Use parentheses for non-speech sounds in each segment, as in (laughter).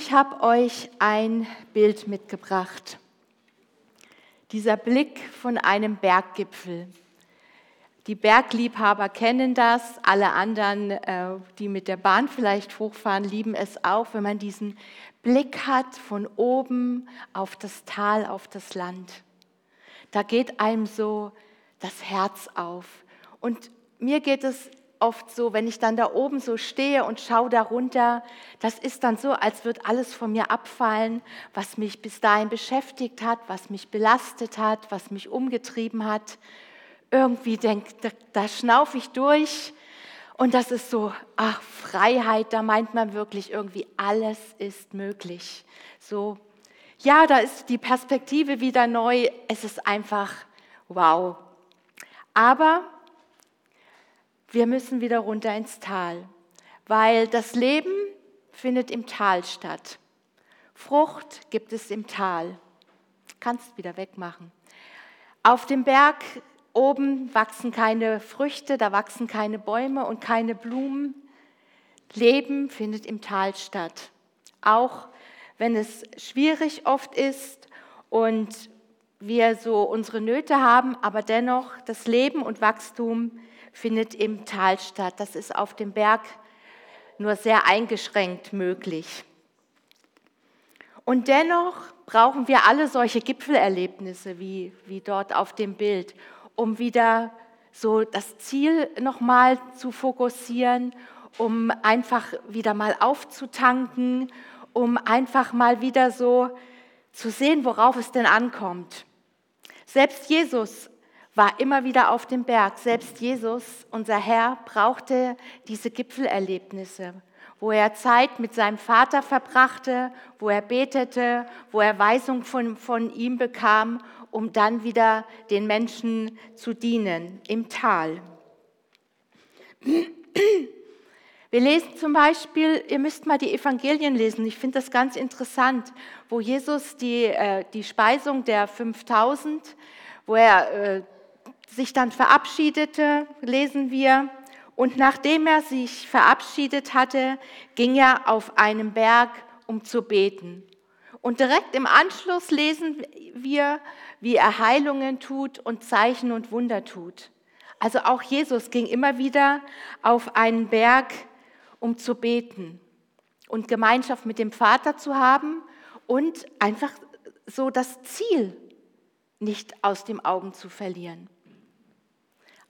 ich habe euch ein Bild mitgebracht. Dieser Blick von einem Berggipfel. Die Bergliebhaber kennen das, alle anderen, äh, die mit der Bahn vielleicht hochfahren, lieben es auch, wenn man diesen Blick hat von oben auf das Tal, auf das Land. Da geht einem so das Herz auf. Und mir geht es oft so, wenn ich dann da oben so stehe und schaue darunter, das ist dann so, als würde alles von mir abfallen, was mich bis dahin beschäftigt hat, was mich belastet hat, was mich umgetrieben hat. Irgendwie denkt, da, da schnaufe ich durch und das ist so, ach, Freiheit, da meint man wirklich irgendwie, alles ist möglich. So, ja, da ist die Perspektive wieder neu, es ist einfach wow. Aber wir müssen wieder runter ins Tal, weil das Leben findet im Tal statt. Frucht gibt es im Tal. Kannst wieder wegmachen. Auf dem Berg oben wachsen keine Früchte, da wachsen keine Bäume und keine Blumen. Leben findet im Tal statt. Auch wenn es schwierig oft ist und wir so unsere Nöte haben, aber dennoch das Leben und Wachstum findet im Tal statt. Das ist auf dem Berg nur sehr eingeschränkt möglich. Und dennoch brauchen wir alle solche Gipfelerlebnisse wie, wie dort auf dem Bild, um wieder so das Ziel nochmal zu fokussieren, um einfach wieder mal aufzutanken, um einfach mal wieder so zu sehen, worauf es denn ankommt. Selbst Jesus war immer wieder auf dem Berg. Selbst Jesus, unser Herr, brauchte diese Gipfelerlebnisse, wo er Zeit mit seinem Vater verbrachte, wo er betete, wo er Weisung von, von ihm bekam, um dann wieder den Menschen zu dienen im Tal. Wir lesen zum Beispiel, ihr müsst mal die Evangelien lesen, ich finde das ganz interessant, wo Jesus die, äh, die Speisung der 5000, wo er äh, sich dann verabschiedete, lesen wir, und nachdem er sich verabschiedet hatte, ging er auf einen Berg, um zu beten. Und direkt im Anschluss lesen wir, wie er Heilungen tut und Zeichen und Wunder tut. Also auch Jesus ging immer wieder auf einen Berg, um zu beten und Gemeinschaft mit dem Vater zu haben und einfach so das Ziel nicht aus den Augen zu verlieren.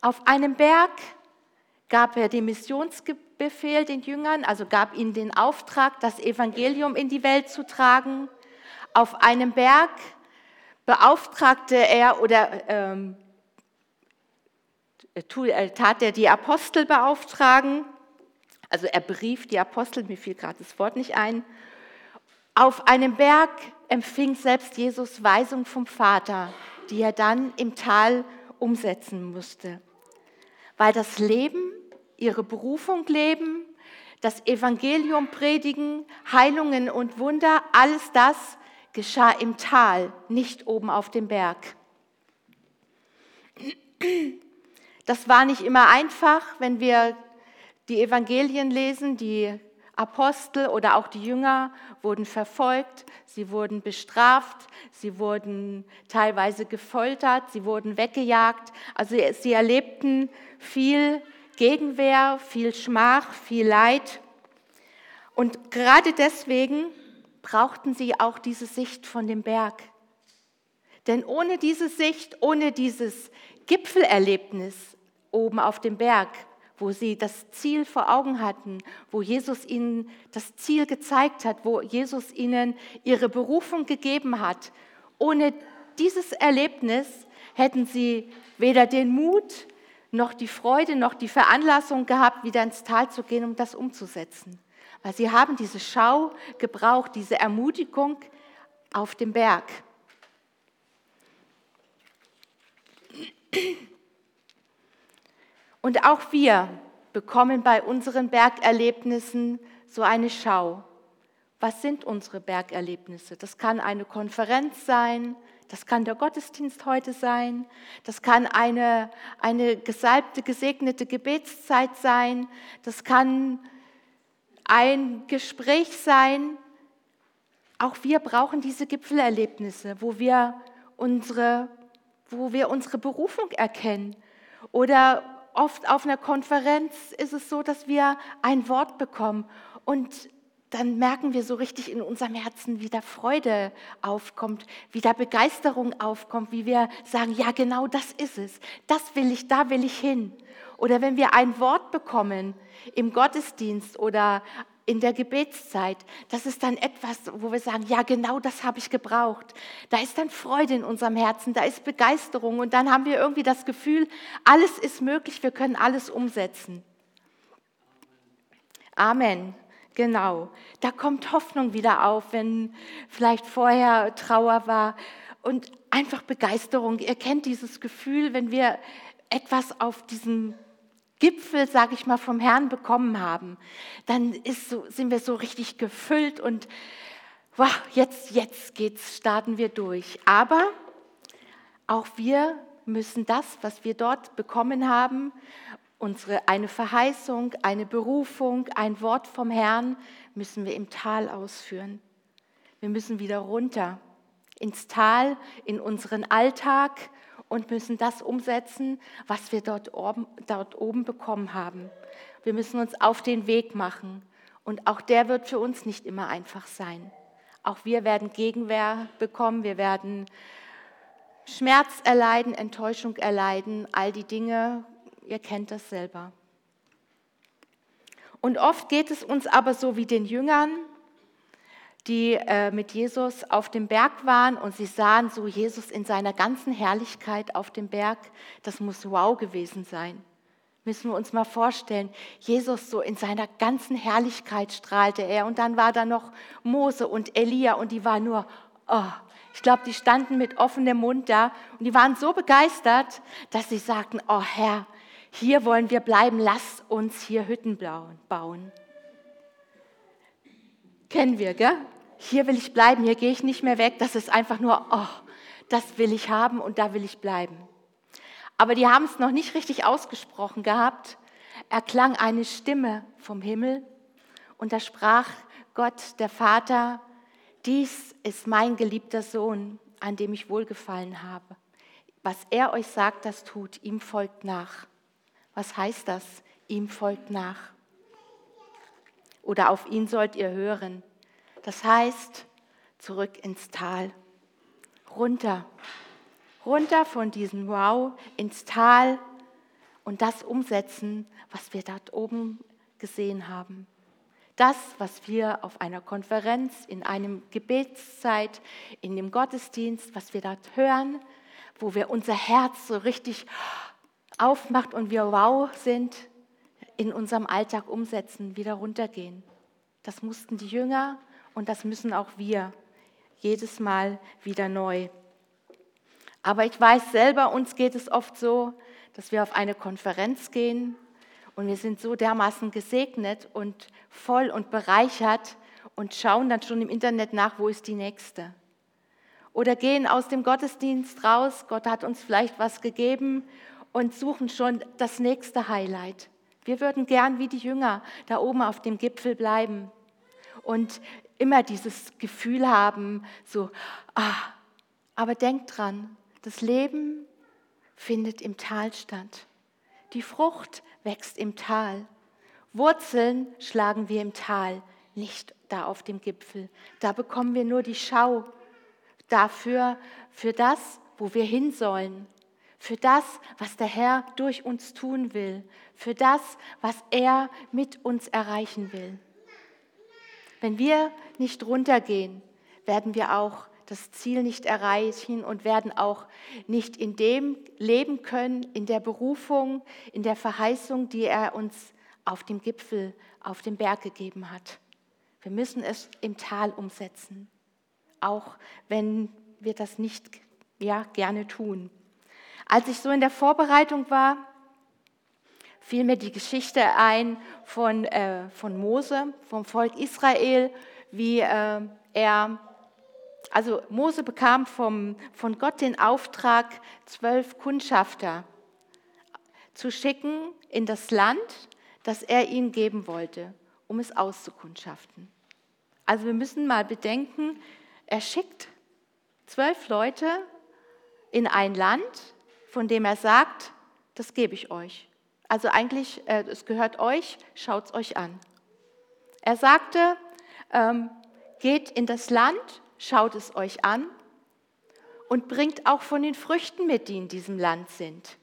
Auf einem Berg gab er den Missionsbefehl den Jüngern, also gab ihnen den Auftrag, das Evangelium in die Welt zu tragen. Auf einem Berg beauftragte er oder ähm, tat er die Apostel beauftragen. Also er berief die Apostel, mir fiel gerade das Wort nicht ein. Auf einem Berg empfing selbst Jesus Weisung vom Vater, die er dann im Tal umsetzen musste weil das Leben, ihre Berufung leben, das Evangelium predigen, Heilungen und Wunder, alles das geschah im Tal, nicht oben auf dem Berg. Das war nicht immer einfach, wenn wir die Evangelien lesen, die Apostel oder auch die Jünger wurden verfolgt, sie wurden bestraft, sie wurden teilweise gefoltert, sie wurden weggejagt. Also sie erlebten viel Gegenwehr, viel Schmach, viel Leid. Und gerade deswegen brauchten sie auch diese Sicht von dem Berg. Denn ohne diese Sicht, ohne dieses Gipfelerlebnis oben auf dem Berg, wo sie das Ziel vor Augen hatten, wo Jesus ihnen das Ziel gezeigt hat, wo Jesus ihnen ihre Berufung gegeben hat. Ohne dieses Erlebnis hätten sie weder den Mut noch die Freude noch die Veranlassung gehabt, wieder ins Tal zu gehen, um das umzusetzen. Weil sie haben diese Schau gebraucht, diese Ermutigung auf dem Berg. Und auch wir bekommen bei unseren Bergerlebnissen so eine Schau. Was sind unsere Bergerlebnisse? Das kann eine Konferenz sein, das kann der Gottesdienst heute sein, das kann eine, eine gesalbte, gesegnete Gebetszeit sein, das kann ein Gespräch sein, auch wir brauchen diese Gipfelerlebnisse, wo wir unsere, wo wir unsere Berufung erkennen. Oder oft auf einer Konferenz ist es so, dass wir ein Wort bekommen und dann merken wir so richtig in unserem Herzen, wie da Freude aufkommt, wie da Begeisterung aufkommt, wie wir sagen, ja genau das ist es, das will ich, da will ich hin. Oder wenn wir ein Wort bekommen im Gottesdienst oder in der Gebetszeit, das ist dann etwas, wo wir sagen, ja genau das habe ich gebraucht. Da ist dann Freude in unserem Herzen, da ist Begeisterung und dann haben wir irgendwie das Gefühl, alles ist möglich, wir können alles umsetzen. Amen. Genau. Da kommt Hoffnung wieder auf, wenn vielleicht vorher Trauer war und einfach Begeisterung. Ihr kennt dieses Gefühl, wenn wir etwas auf diesem Gipfel, sage ich mal, vom Herrn bekommen haben, dann so, sind wir so richtig gefüllt und wow, jetzt, jetzt geht's, starten wir durch. Aber auch wir müssen das, was wir dort bekommen haben, unsere, eine Verheißung, eine Berufung, ein Wort vom Herrn, müssen wir im Tal ausführen. Wir müssen wieder runter ins Tal, in unseren Alltag und müssen das umsetzen, was wir dort oben, dort oben bekommen haben. Wir müssen uns auf den Weg machen. Und auch der wird für uns nicht immer einfach sein. Auch wir werden Gegenwehr bekommen, wir werden Schmerz erleiden, Enttäuschung erleiden, all die Dinge, ihr kennt das selber. Und oft geht es uns aber so wie den Jüngern, die äh, mit Jesus auf dem Berg waren und sie sahen so Jesus in seiner ganzen Herrlichkeit auf dem Berg. Das muss wow gewesen sein. Müssen wir uns mal vorstellen, Jesus so in seiner ganzen Herrlichkeit strahlte er und dann war da noch Mose und Elia und die waren nur, oh, ich glaube, die standen mit offenem Mund da und die waren so begeistert, dass sie sagten, oh Herr, hier wollen wir bleiben, lass uns hier Hütten bauen. Kennen wir, gell? Hier will ich bleiben, hier gehe ich nicht mehr weg. Das ist einfach nur, oh, das will ich haben und da will ich bleiben. Aber die haben es noch nicht richtig ausgesprochen gehabt. Erklang eine Stimme vom Himmel und da sprach Gott, der Vater, dies ist mein geliebter Sohn, an dem ich wohlgefallen habe. Was er euch sagt, das tut, ihm folgt nach. Was heißt das? Ihm folgt nach. Oder auf ihn sollt ihr hören. Das heißt, zurück ins Tal. Runter. Runter von diesem Wow ins Tal und das umsetzen, was wir dort oben gesehen haben. Das, was wir auf einer Konferenz, in einem Gebetszeit, in dem Gottesdienst, was wir dort hören, wo wir unser Herz so richtig aufmacht und wir wow sind, in unserem Alltag umsetzen, wieder runtergehen. Das mussten die Jünger und das müssen auch wir jedes Mal wieder neu. Aber ich weiß selber, uns geht es oft so, dass wir auf eine Konferenz gehen und wir sind so dermaßen gesegnet und voll und bereichert und schauen dann schon im Internet nach, wo ist die nächste. Oder gehen aus dem Gottesdienst raus, Gott hat uns vielleicht was gegeben und suchen schon das nächste Highlight. Wir würden gern wie die Jünger da oben auf dem Gipfel bleiben und immer dieses Gefühl haben, so, ah, aber denkt dran, das Leben findet im Tal statt. Die Frucht wächst im Tal. Wurzeln schlagen wir im Tal, nicht da auf dem Gipfel. Da bekommen wir nur die Schau dafür, für das, wo wir hin sollen für das, was der Herr durch uns tun will, für das, was er mit uns erreichen will. Wenn wir nicht runtergehen, werden wir auch das Ziel nicht erreichen und werden auch nicht in dem leben können, in der Berufung, in der Verheißung, die er uns auf dem Gipfel, auf dem Berg gegeben hat. Wir müssen es im Tal umsetzen, auch wenn wir das nicht ja, gerne tun. Als ich so in der Vorbereitung war, fiel mir die Geschichte ein von, äh, von Mose, vom Volk Israel, wie äh, er, also Mose bekam vom, von Gott den Auftrag, zwölf Kundschafter zu schicken in das Land, das er ihnen geben wollte, um es auszukundschaften. Also wir müssen mal bedenken, er schickt zwölf Leute in ein Land, von dem er sagt, das gebe ich euch. Also eigentlich, äh, es gehört euch, schaut es euch an. Er sagte, ähm, geht in das Land, schaut es euch an und bringt auch von den Früchten mit, die in diesem Land sind.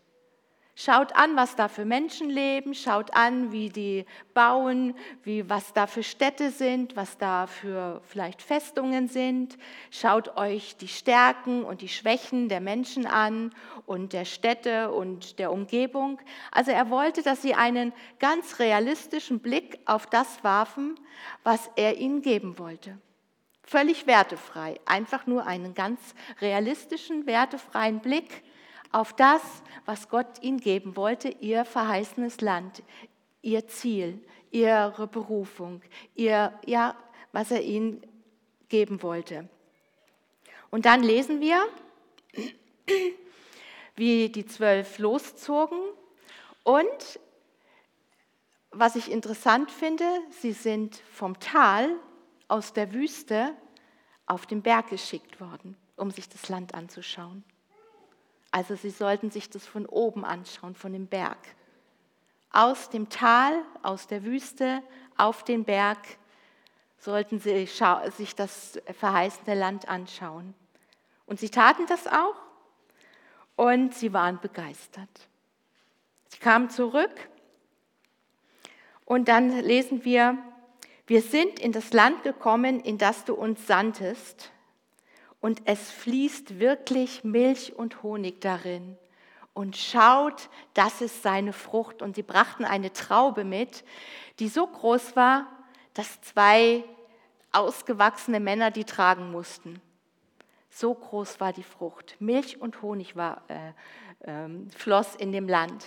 Schaut an, was da für Menschen leben, schaut an, wie die bauen, wie, was da für Städte sind, was da für vielleicht Festungen sind. Schaut euch die Stärken und die Schwächen der Menschen an und der Städte und der Umgebung. Also er wollte, dass sie einen ganz realistischen Blick auf das warfen, was er ihnen geben wollte. Völlig wertefrei, einfach nur einen ganz realistischen, wertefreien Blick auf das, was Gott ihnen geben wollte, ihr verheißenes Land, ihr Ziel, ihre Berufung, ihr, ja, was er ihnen geben wollte. Und dann lesen wir, wie die zwölf loszogen und was ich interessant finde, sie sind vom Tal aus der Wüste auf den Berg geschickt worden, um sich das Land anzuschauen. Also sie sollten sich das von oben anschauen, von dem Berg. Aus dem Tal, aus der Wüste, auf den Berg sollten sie sich das verheißene Land anschauen. Und sie taten das auch und sie waren begeistert. Sie kamen zurück und dann lesen wir, wir sind in das Land gekommen, in das du uns sandtest und es fließt wirklich Milch und Honig darin. Und schaut, das ist seine Frucht. Und sie brachten eine Traube mit, die so groß war, dass zwei ausgewachsene Männer die tragen mussten. So groß war die Frucht. Milch und Honig war, äh, äh, floss in dem Land.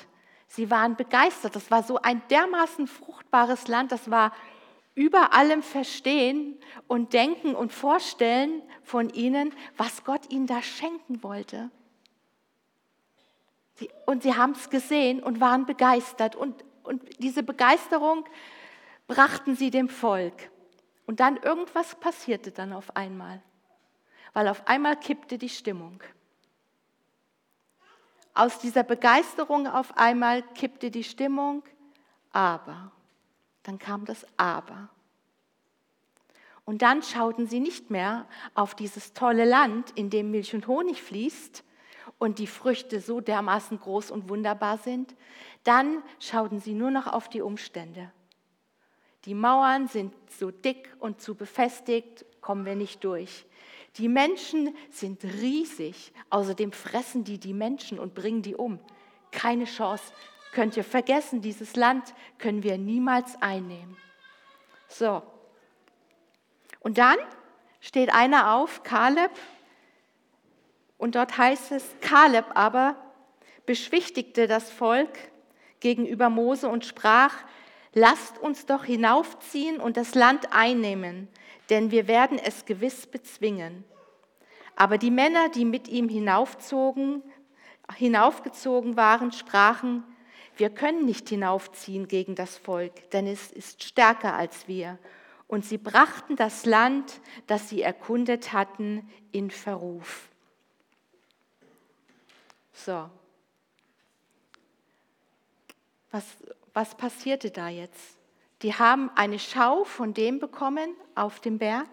Sie waren begeistert. Das war so ein dermaßen fruchtbares Land. Das war über allem Verstehen und Denken und Vorstellen von ihnen, was Gott ihnen da schenken wollte. Und sie haben es gesehen und waren begeistert. Und, und diese Begeisterung brachten sie dem Volk. Und dann irgendwas passierte dann auf einmal, weil auf einmal kippte die Stimmung. Aus dieser Begeisterung auf einmal kippte die Stimmung, aber dann kam das Aber. Und dann schauten sie nicht mehr auf dieses tolle Land, in dem Milch und Honig fließt und die Früchte so dermaßen groß und wunderbar sind. Dann schauten sie nur noch auf die Umstände. Die Mauern sind so dick und zu befestigt, kommen wir nicht durch. Die Menschen sind riesig, außerdem fressen die die Menschen und bringen die um. Keine Chance, könnt ihr vergessen, dieses Land können wir niemals einnehmen. So. Und dann steht einer auf, Kaleb, und dort heißt es, Kaleb aber beschwichtigte das Volk gegenüber Mose und sprach, lasst uns doch hinaufziehen und das Land einnehmen, denn wir werden es gewiss bezwingen. Aber die Männer, die mit ihm hinaufzogen, hinaufgezogen waren, sprachen, wir können nicht hinaufziehen gegen das Volk, denn es ist stärker als wir. Und sie brachten das Land, das sie erkundet hatten, in Verruf. So. Was, was passierte da jetzt? Die haben eine Schau von dem bekommen auf dem Berg,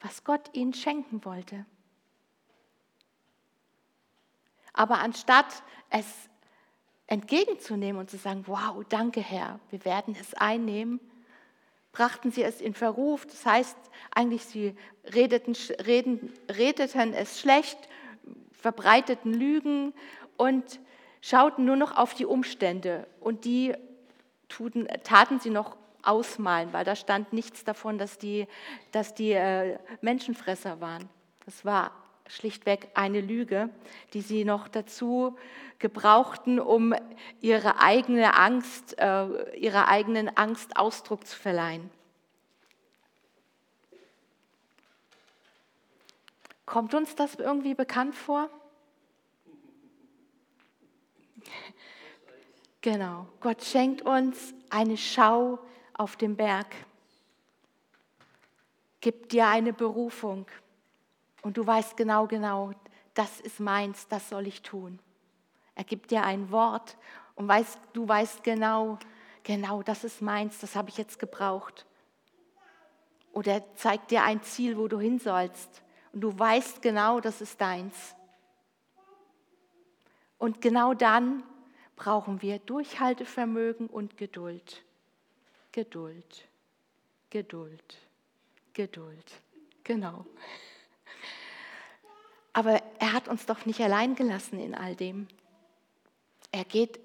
was Gott ihnen schenken wollte. Aber anstatt es entgegenzunehmen und zu sagen, wow, danke Herr, wir werden es einnehmen, brachten sie es in Verruf. Das heißt, eigentlich sie redeten, reden, redeten es schlecht, verbreiteten Lügen und schauten nur noch auf die Umstände. Und die tuten, taten sie noch ausmalen, weil da stand nichts davon, dass die, dass die äh, Menschenfresser waren. Das war schlichtweg eine Lüge, die sie noch dazu gebrauchten, um ihre eigene Angst, äh, ihrer eigenen Angst Ausdruck zu verleihen. Kommt uns das irgendwie bekannt vor? (laughs) Genau, Gott schenkt uns eine Schau auf dem Berg. gibt dir eine Berufung und du weißt genau, genau, das ist meins, das soll ich tun. Er gibt dir ein Wort und weißt, du weißt genau, genau, das ist meins, das habe ich jetzt gebraucht. Oder er zeigt dir ein Ziel, wo du hin sollst und du weißt genau, das ist deins. Und genau dann brauchen wir Durchhaltevermögen und Geduld. Geduld, Geduld, Geduld. Genau. Aber er hat uns doch nicht allein gelassen in all dem. Er geht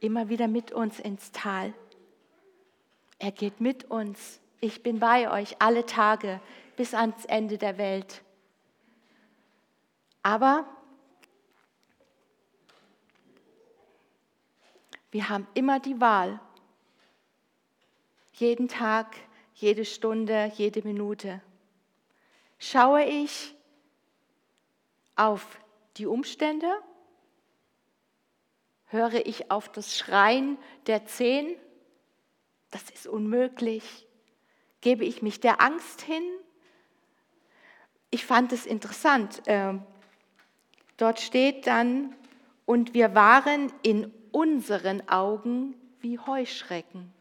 immer wieder mit uns ins Tal. Er geht mit uns. Ich bin bei euch alle Tage bis ans Ende der Welt. Aber wir haben immer die Wahl. Jeden Tag, jede Stunde, jede Minute. Schaue ich auf die Umstände? Höre ich auf das Schreien der Zehn? Das ist unmöglich. Gebe ich mich der Angst hin? Ich fand es interessant. Ähm, dort steht dann, und wir waren in unseren Augen wie Heuschrecken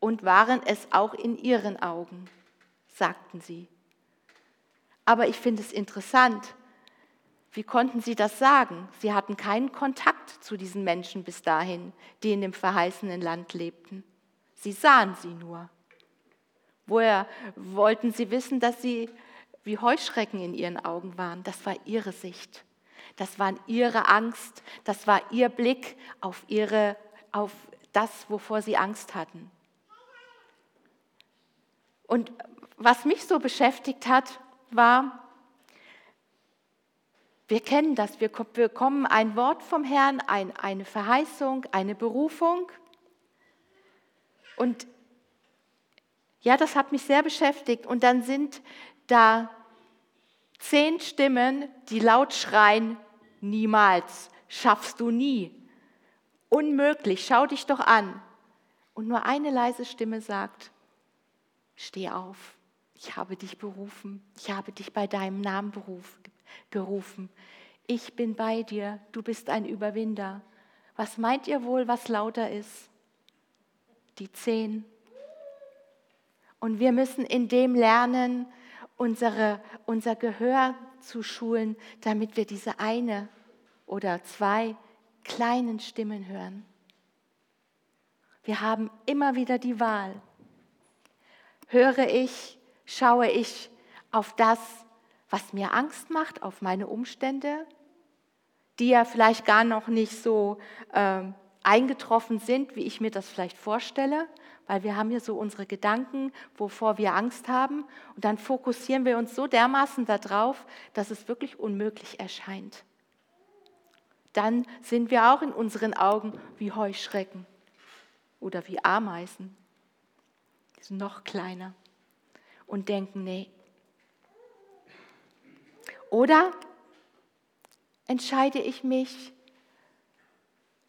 und waren es auch in ihren Augen, sagten sie. Aber ich finde es interessant, wie konnten sie das sagen? Sie hatten keinen Kontakt zu diesen Menschen bis dahin, die in dem verheißenen Land lebten. Sie sahen sie nur. Woher wollten sie wissen, dass sie wie Heuschrecken in ihren Augen waren? Das war ihre Sicht. Das war ihre Angst. Das war ihr Blick auf, ihre, auf das, wovor sie Angst hatten. Und was mich so beschäftigt hat, war, wir kennen das, wir bekommen ein Wort vom Herrn, ein, eine Verheißung, eine Berufung. Und ja, das hat mich sehr beschäftigt. Und dann sind da zehn Stimmen, die laut schreien, niemals, schaffst du nie, unmöglich, schau dich doch an. Und nur eine leise Stimme sagt, steh auf, ich habe dich berufen, ich habe dich bei deinem Namen berufen gerufen. Ich bin bei dir, du bist ein Überwinder. Was meint ihr wohl, was lauter ist? Die zehn. Und wir müssen in dem lernen, unsere, unser Gehör zu schulen, damit wir diese eine oder zwei kleinen Stimmen hören. Wir haben immer wieder die Wahl. Höre ich, schaue ich auf das, was mir Angst macht, auf meine Umstände, die ja vielleicht gar noch nicht so äh, eingetroffen sind, wie ich mir das vielleicht vorstelle, weil wir haben hier so unsere Gedanken, wovor wir Angst haben, und dann fokussieren wir uns so dermaßen darauf, dass es wirklich unmöglich erscheint. Dann sind wir auch in unseren Augen wie Heuschrecken oder wie Ameisen, die sind noch kleiner und denken, nee, oder entscheide ich mich,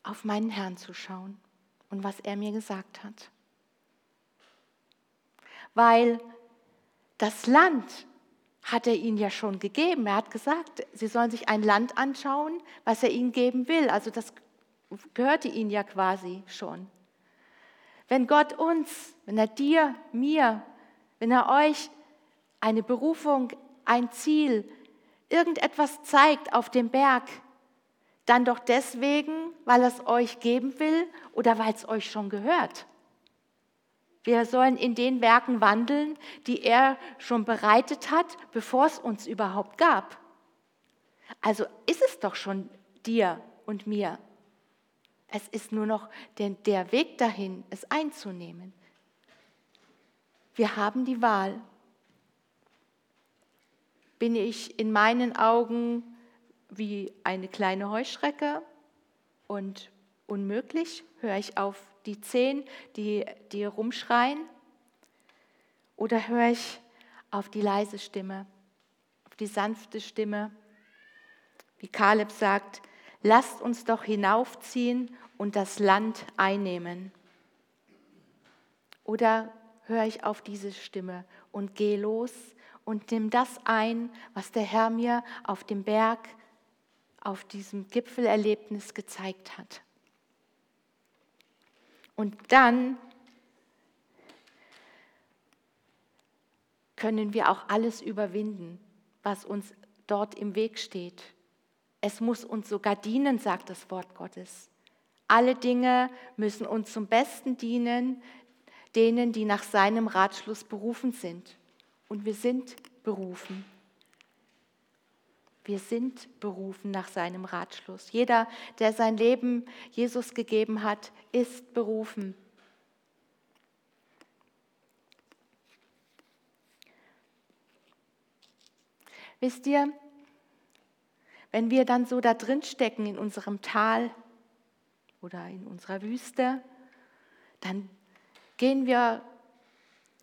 auf meinen Herrn zu schauen und was er mir gesagt hat. Weil das Land hat er ihnen ja schon gegeben. Er hat gesagt, sie sollen sich ein Land anschauen, was er ihnen geben will. Also das gehörte ihnen ja quasi schon. Wenn Gott uns, wenn er dir, mir, wenn er euch eine Berufung, ein Ziel, irgendetwas zeigt auf dem Berg, dann doch deswegen, weil er es euch geben will oder weil es euch schon gehört. Wir sollen in den Werken wandeln, die er schon bereitet hat, bevor es uns überhaupt gab. Also ist es doch schon dir und mir. Es ist nur noch der, der Weg dahin, es einzunehmen. Wir haben die Wahl bin ich in meinen Augen wie eine kleine Heuschrecke und unmöglich? Höre ich auf die Zehn, die, die rumschreien? Oder höre ich auf die leise Stimme, auf die sanfte Stimme? Wie Kaleb sagt, lasst uns doch hinaufziehen und das Land einnehmen. Oder höre ich auf diese Stimme und gehe los und nimm das ein, was der Herr mir auf dem Berg, auf diesem Gipfelerlebnis gezeigt hat. Und dann können wir auch alles überwinden, was uns dort im Weg steht. Es muss uns sogar dienen, sagt das Wort Gottes. Alle Dinge müssen uns zum Besten dienen, denen, die nach seinem Ratschluss berufen sind. Und wir sind berufen. Wir sind berufen nach seinem Ratschluss. Jeder, der sein Leben Jesus gegeben hat, ist berufen. Wisst ihr, wenn wir dann so da drin stecken in unserem Tal oder in unserer Wüste, dann gehen wir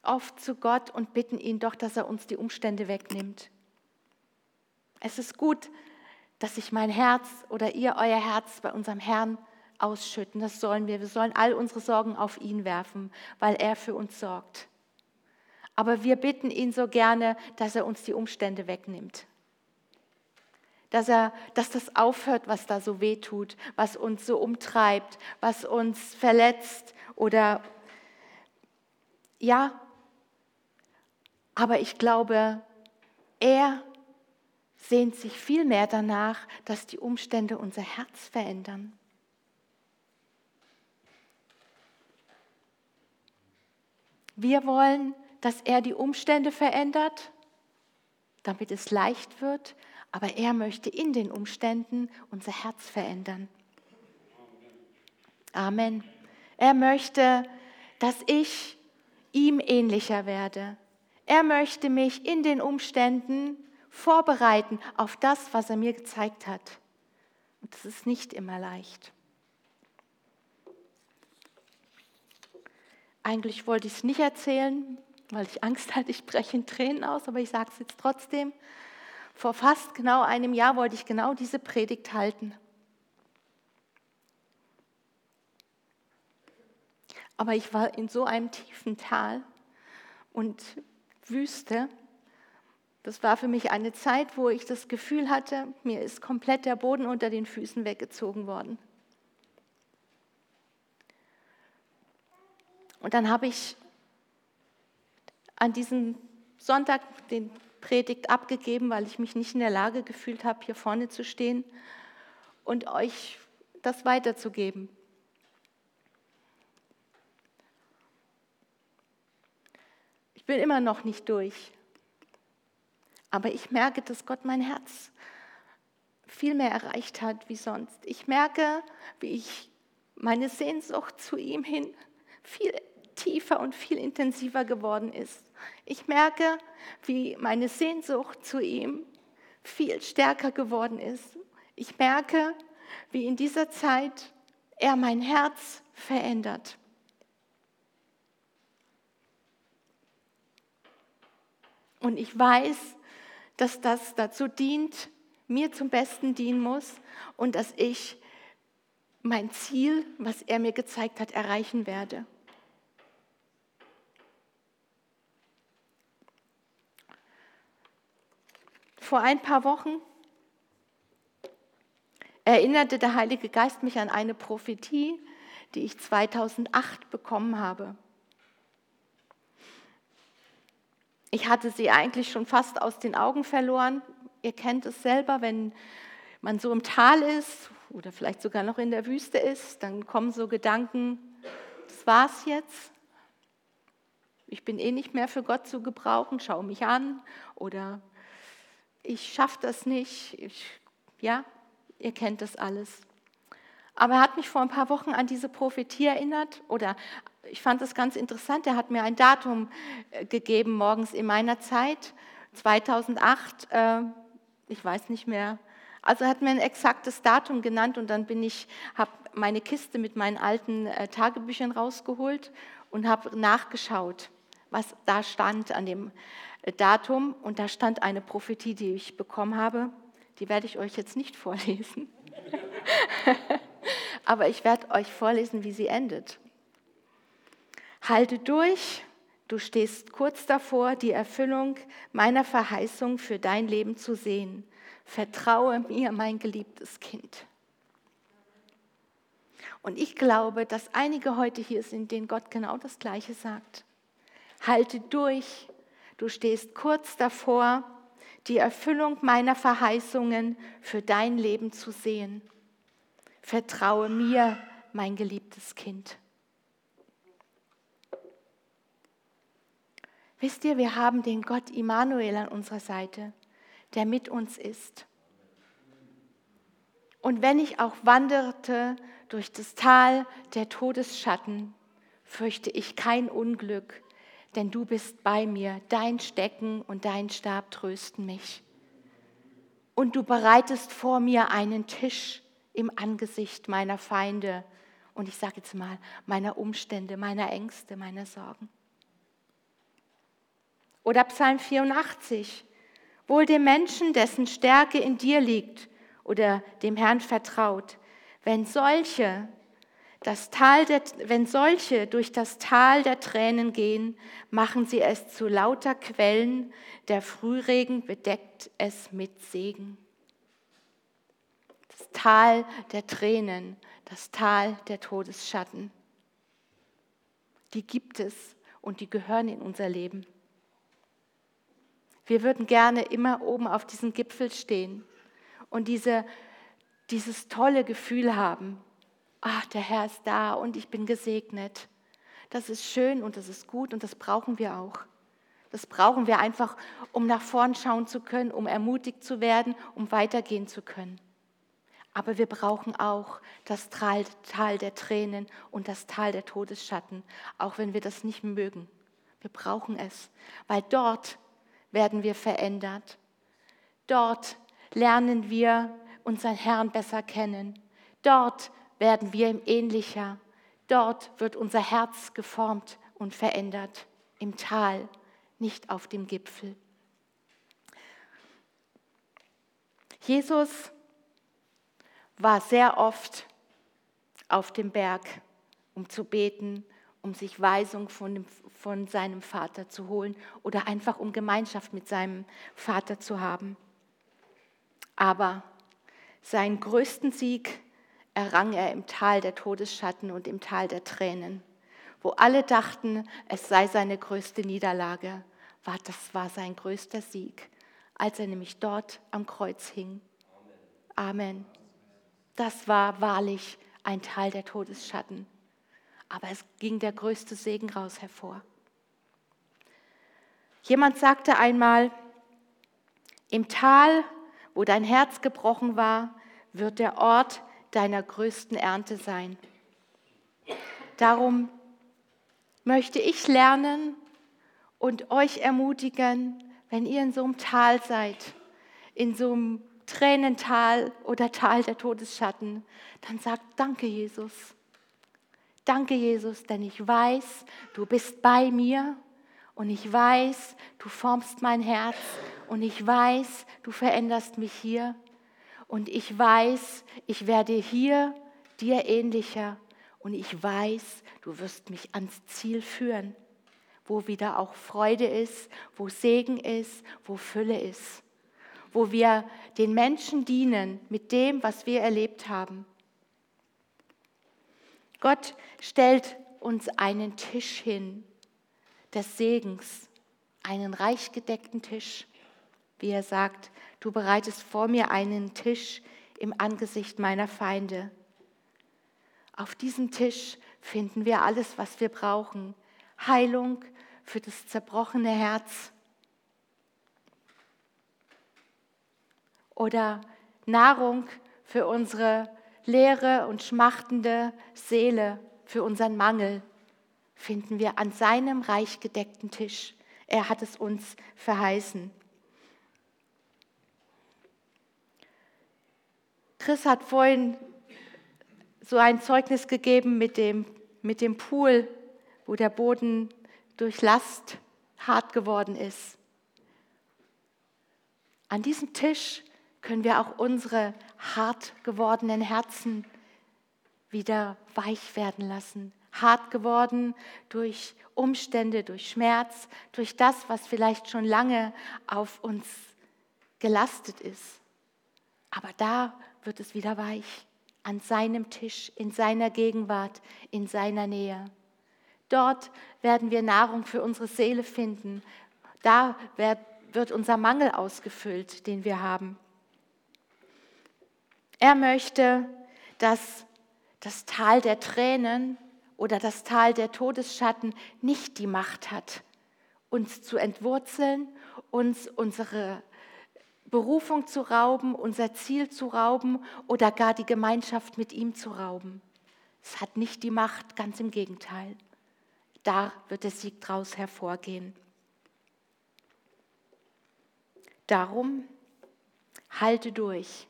oft zu Gott und bitten ihn doch, dass er uns die Umstände wegnimmt. Es ist gut, dass sich mein Herz oder ihr euer Herz bei unserem Herrn ausschütten. Das sollen wir. Wir sollen all unsere Sorgen auf ihn werfen, weil er für uns sorgt. Aber wir bitten ihn so gerne, dass er uns die Umstände wegnimmt dass, er, dass das aufhört, was da so weh tut, was uns so umtreibt, was uns verletzt oder ja. Aber ich glaube, er sehnt sich viel mehr danach, dass die Umstände unser Herz verändern. Wir wollen, dass er die Umstände verändert, damit es leicht wird, aber er möchte in den Umständen unser Herz verändern. Amen. Er möchte, dass ich ihm ähnlicher werde. Er möchte mich in den Umständen vorbereiten auf das, was er mir gezeigt hat. Und das ist nicht immer leicht. Eigentlich wollte ich es nicht erzählen, weil ich Angst hatte, ich breche in Tränen aus, aber ich sage es jetzt trotzdem. Vor fast genau einem Jahr wollte ich genau diese Predigt halten. Aber ich war in so einem tiefen Tal und Wüste. Das war für mich eine Zeit, wo ich das Gefühl hatte, mir ist komplett der Boden unter den Füßen weggezogen worden. Und dann habe ich an diesem Sonntag den Predigt abgegeben, weil ich mich nicht in der Lage gefühlt habe, hier vorne zu stehen und euch das weiterzugeben. Bin immer noch nicht durch, aber ich merke, dass Gott mein Herz viel mehr erreicht hat wie sonst. Ich merke, wie ich meine Sehnsucht zu ihm hin viel tiefer und viel intensiver geworden ist. Ich merke, wie meine Sehnsucht zu ihm viel stärker geworden ist. Ich merke, wie in dieser Zeit er mein Herz verändert. Und ich weiß, dass das dazu dient, mir zum Besten dienen muss und dass ich mein Ziel, was er mir gezeigt hat, erreichen werde. vor ein paar Wochen erinnerte der Heilige Geist mich an eine Prophetie, die ich 2008 bekommen habe. Ich hatte sie eigentlich schon fast aus den Augen verloren. Ihr kennt es selber, wenn man so im Tal ist oder vielleicht sogar noch in der Wüste ist, dann kommen so Gedanken, das war's jetzt. Ich bin eh nicht mehr für Gott zu gebrauchen, schau mich an oder ich schaffe das nicht. Ich, ja, ihr kennt das alles. Aber er hat mich vor ein paar Wochen an diese Prophetie erinnert oder ich fand das ganz interessant. Er hat mir ein Datum äh, gegeben morgens in meiner Zeit, 2008, äh, ich weiß nicht mehr. Also hat mir ein exaktes Datum genannt und dann bin ich, habe meine Kiste mit meinen alten äh, Tagebüchern rausgeholt und habe nachgeschaut, was da stand an dem Datum und da stand eine Prophetie, die ich bekommen habe. Die werde ich euch jetzt nicht (laughs) vorlesen. Aber ich werde euch vorlesen, wie sie endet. Halte durch, du stehst kurz davor, die Erfüllung meiner Verheißung für dein Leben zu sehen. Vertraue mir, mein geliebtes Kind. Und ich glaube, dass einige heute hier sind, denen Gott genau das Gleiche sagt. Halte durch, du stehst kurz davor, die Erfüllung meiner Verheißungen für dein Leben zu sehen. Vertraue mir, mein geliebtes Kind. Wisst ihr, wir haben den Gott Immanuel an unserer Seite, der mit uns ist. Und wenn ich auch wanderte durch das Tal der Todesschatten, fürchte ich kein Unglück, denn du bist bei mir, dein Stecken und dein Stab trösten mich. Und du bereitest vor mir einen Tisch im Angesicht meiner Feinde und ich sage jetzt mal meiner Umstände, meiner Ängste, meiner Sorgen. Oder Psalm 84, wohl dem Menschen, dessen Stärke in dir liegt oder dem Herrn vertraut, wenn solche das Tal der, wenn solche durch das Tal der Tränen gehen, machen sie es zu lauter Quellen, der Frühregen bedeckt es mit Segen. Das Tal der Tränen, das Tal der Todesschatten, die gibt es und die gehören in unser Leben. Wir würden gerne immer oben auf diesem Gipfel stehen und diese, dieses tolle Gefühl haben, ach, der Herr ist da und ich bin gesegnet. Das ist schön und das ist gut und das brauchen wir auch. Das brauchen wir einfach, um nach vorn schauen zu können, um ermutigt zu werden, um weitergehen zu können. Aber wir brauchen auch das Tal, Tal der Tränen und das Tal der Todesschatten, auch wenn wir das nicht mögen. Wir brauchen es, weil dort werden wir verändert. Dort lernen wir unseren Herrn besser kennen. Dort werden wir ihm ähnlicher. Dort wird unser Herz geformt und verändert. Im Tal, nicht auf dem Gipfel. Jesus war sehr oft auf dem Berg, um zu beten, um sich Weisung von, dem, von seinem Vater zu holen oder einfach um Gemeinschaft mit seinem Vater zu haben. Aber seinen größten Sieg errang er im Tal der Todesschatten und im Tal der Tränen, wo alle dachten, es sei seine größte Niederlage, war das war sein größter Sieg, als er nämlich dort am Kreuz hing. Amen. Das war wahrlich ein Tal der Todesschatten, aber es ging der größte Segen raus hervor. Jemand sagte einmal, im Tal, wo dein Herz gebrochen war, wird der Ort deiner größten Ernte sein. Darum möchte ich lernen und euch ermutigen, wenn ihr in so einem Tal seid, in so einem Tränental oder Tal der Todesschatten, dann sagt Danke, Jesus. Danke, Jesus, denn ich weiß, du bist bei mir und ich weiß, du formst mein Herz und ich weiß, du veränderst mich hier und ich weiß, ich werde hier dir ähnlicher und ich weiß, du wirst mich ans Ziel führen, wo wieder auch Freude ist, wo Segen ist, wo Fülle ist, wo wir den Menschen dienen mit dem, was wir erlebt haben. Gott stellt uns einen Tisch hin des Segens, einen reich gedeckten Tisch wie er sagt, du bereitest vor mir einen Tisch im Angesicht meiner Feinde. Auf diesem Tisch finden wir alles, was wir brauchen. Heilung für das zerbrochene Herz oder Nahrung für unsere leere und schmachtende Seele, für unseren Mangel, finden wir an seinem reich gedeckten Tisch. Er hat es uns verheißen. Chris hat vorhin so ein Zeugnis gegeben mit dem, mit dem Pool, wo der Boden durch Last hart geworden ist. An diesem Tisch können wir auch unsere hart gewordenen Herzen wieder weich werden lassen, hart geworden durch Umstände, durch Schmerz, durch das, was vielleicht schon lange auf uns gelastet ist. Aber da wird es wieder weich, an seinem Tisch, in seiner Gegenwart, in seiner Nähe. Dort werden wir Nahrung für unsere Seele finden. Da wird unser Mangel ausgefüllt, den wir haben. Er möchte, dass das Tal der Tränen oder das Tal der Todesschatten nicht die Macht hat, uns zu entwurzeln, uns unsere Berufung zu rauben, unser Ziel zu rauben oder gar die Gemeinschaft mit ihm zu rauben. Es hat nicht die Macht, ganz im Gegenteil. Da wird der Sieg draus hervorgehen. Darum halte durch.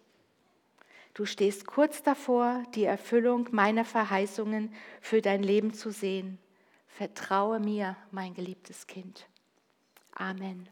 Du stehst kurz davor, die Erfüllung meiner Verheißungen für dein Leben zu sehen. Vertraue mir, mein geliebtes Kind. Amen.